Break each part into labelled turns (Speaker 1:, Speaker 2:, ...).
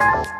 Speaker 1: Bye.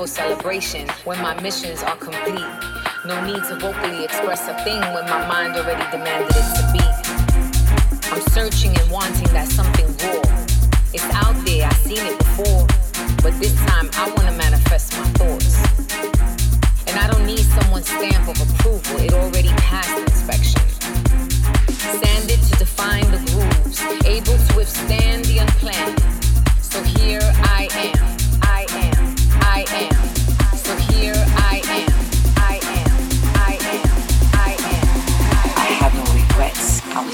Speaker 1: For celebration when my missions are complete. No need to vocally express a thing when my mind already demanded it to be. I'm searching and wanting that something raw. It's out there, I've seen it before. But this time I wanna manifest my thoughts. And I don't need someone's stamp of approval, it already passed inspection. Sanded to define the able to withstand the unplanned. So here I am. I am. I am. So here I am. I am. I am. I am. I
Speaker 2: have no regrets. I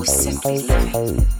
Speaker 2: Was simply living.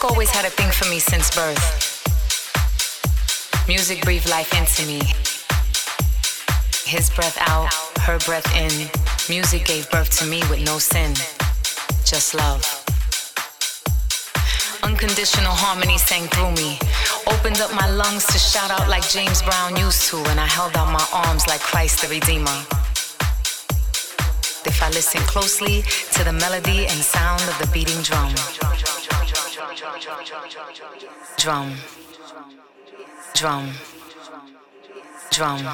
Speaker 2: Music always had a thing for me since birth. Music breathed life into me. His breath out, her breath in. Music gave birth to me with no sin, just love. Unconditional harmony sang through me. Opened up my lungs to shout out like James Brown used to, and I held out my arms like Christ the Redeemer. If I listen closely to the melody and sound of the beating drum. Drum. Drum. Drum.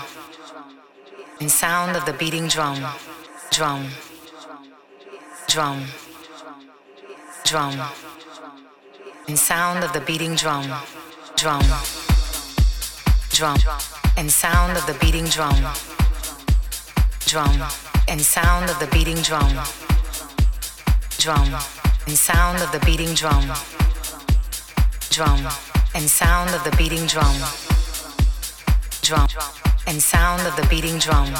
Speaker 2: And sound of the beating drum. Drum. Drum. Drum. And sound of the beating drum. Drum. Drum. And sound of the beating drum. Drum. And sound of the beating drum. Drum. And sound of the beating drum drum and sound of the beating drum. Drum and sound of the beating drum.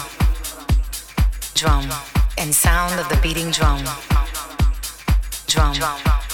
Speaker 2: Drum and sound of the beating drum. Drum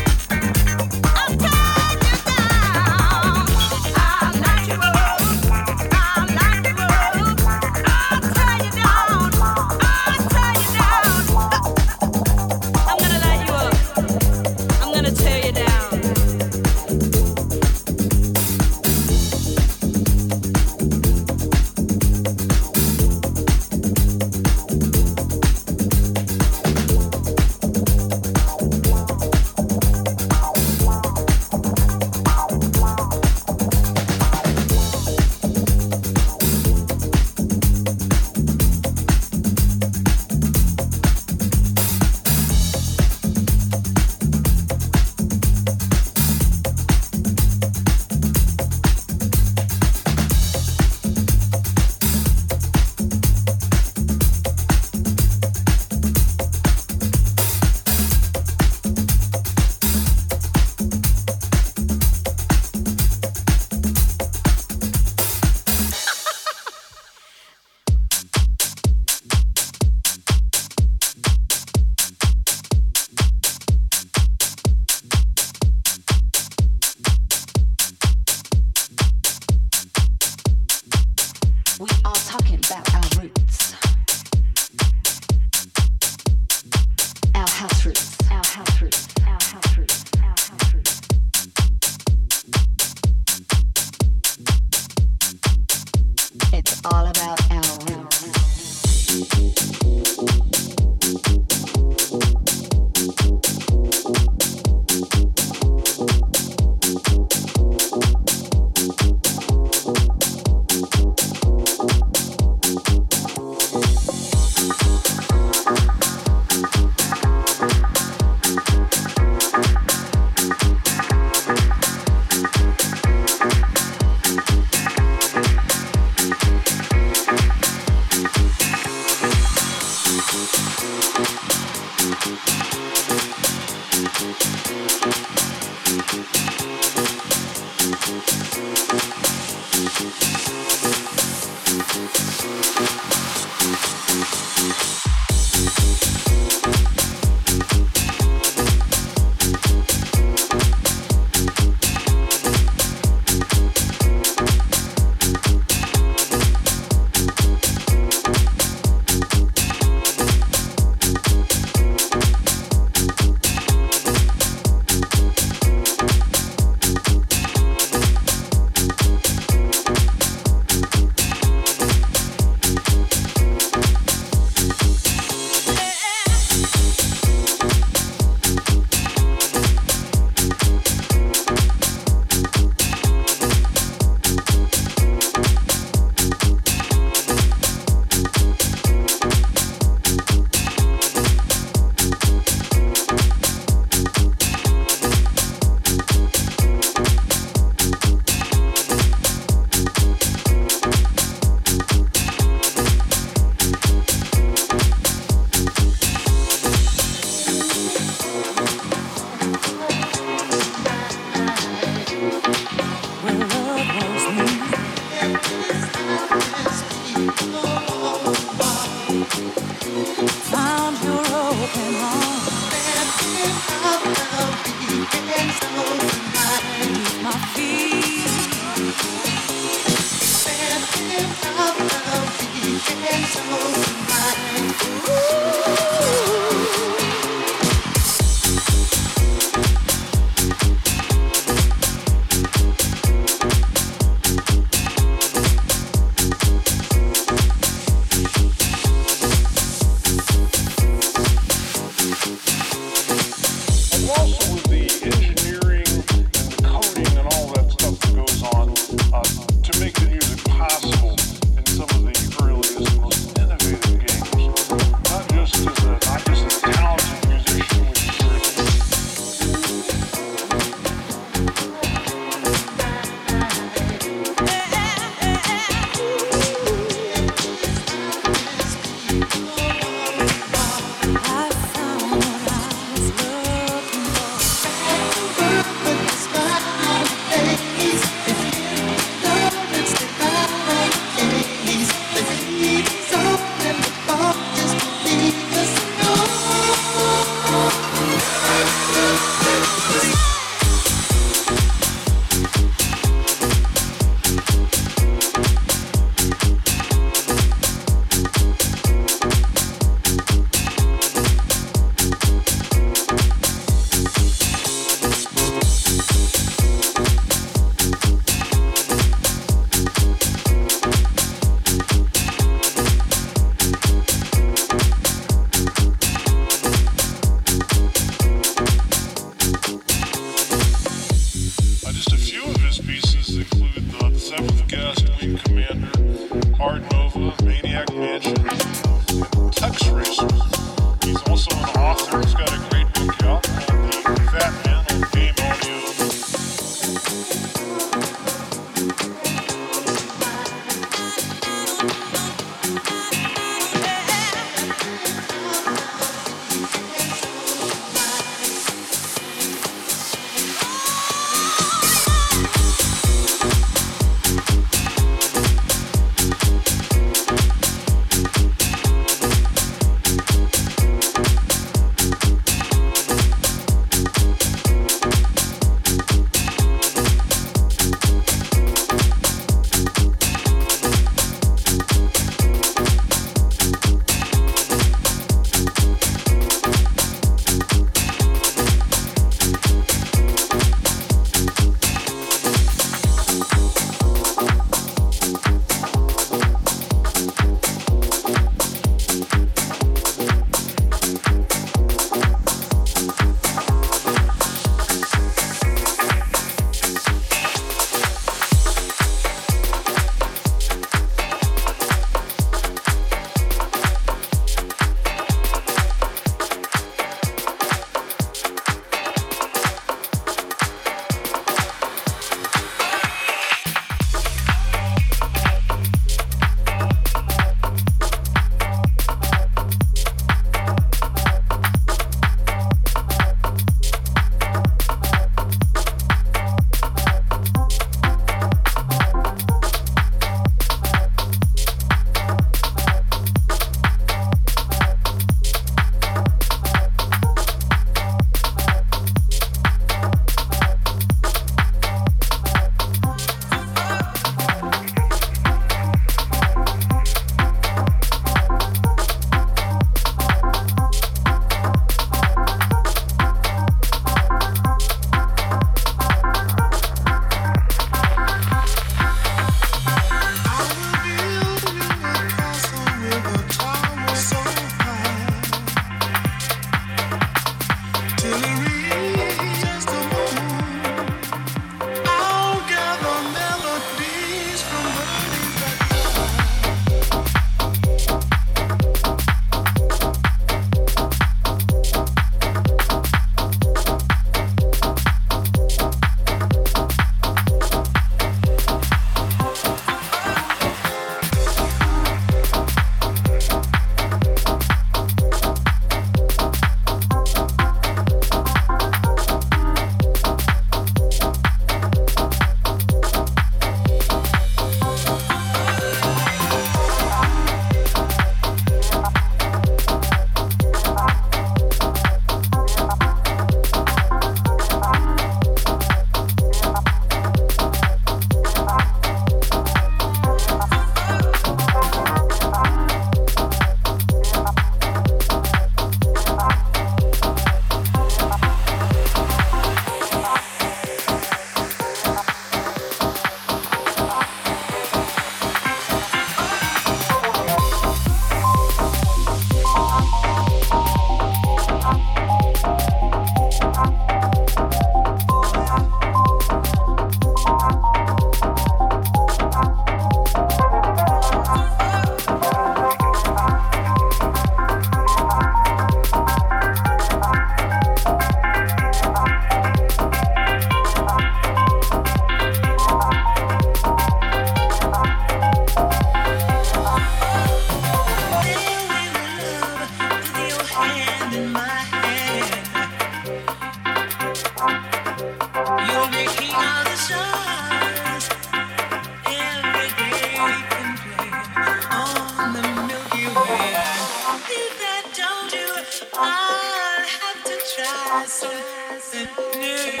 Speaker 3: told you I had to try something new.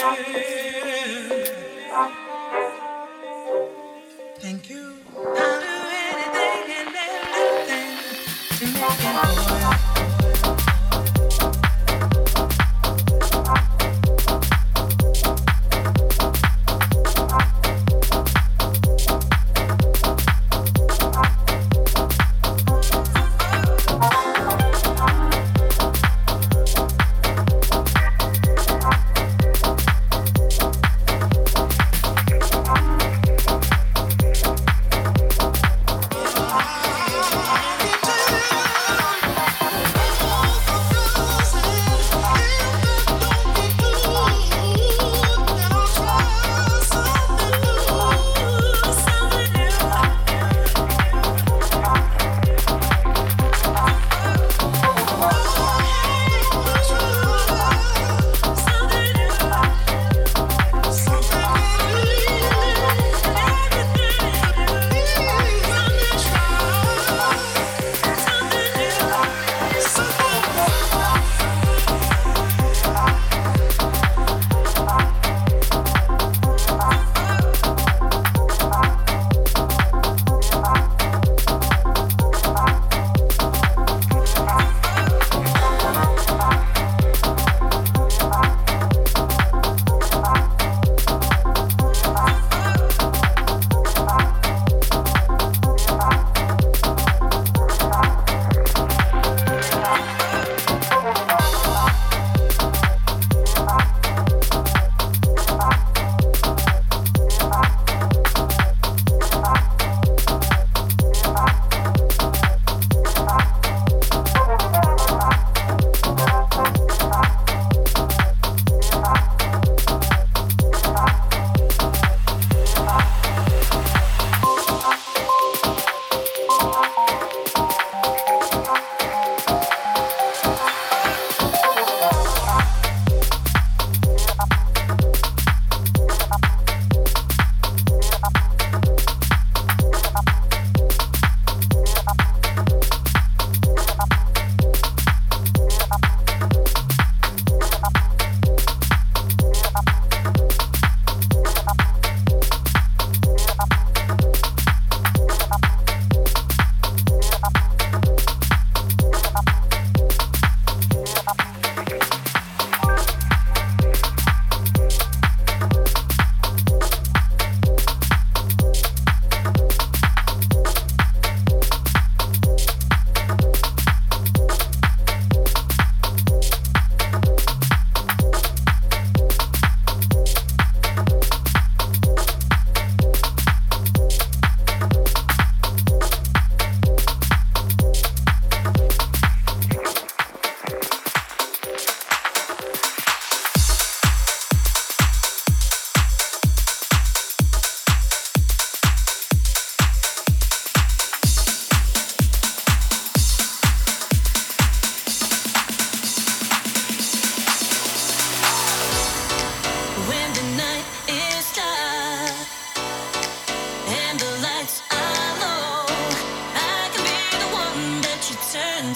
Speaker 3: Thank you.
Speaker 2: I'll do anything and
Speaker 4: everything to make it.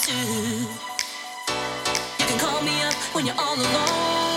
Speaker 4: You can call me up when you're all alone.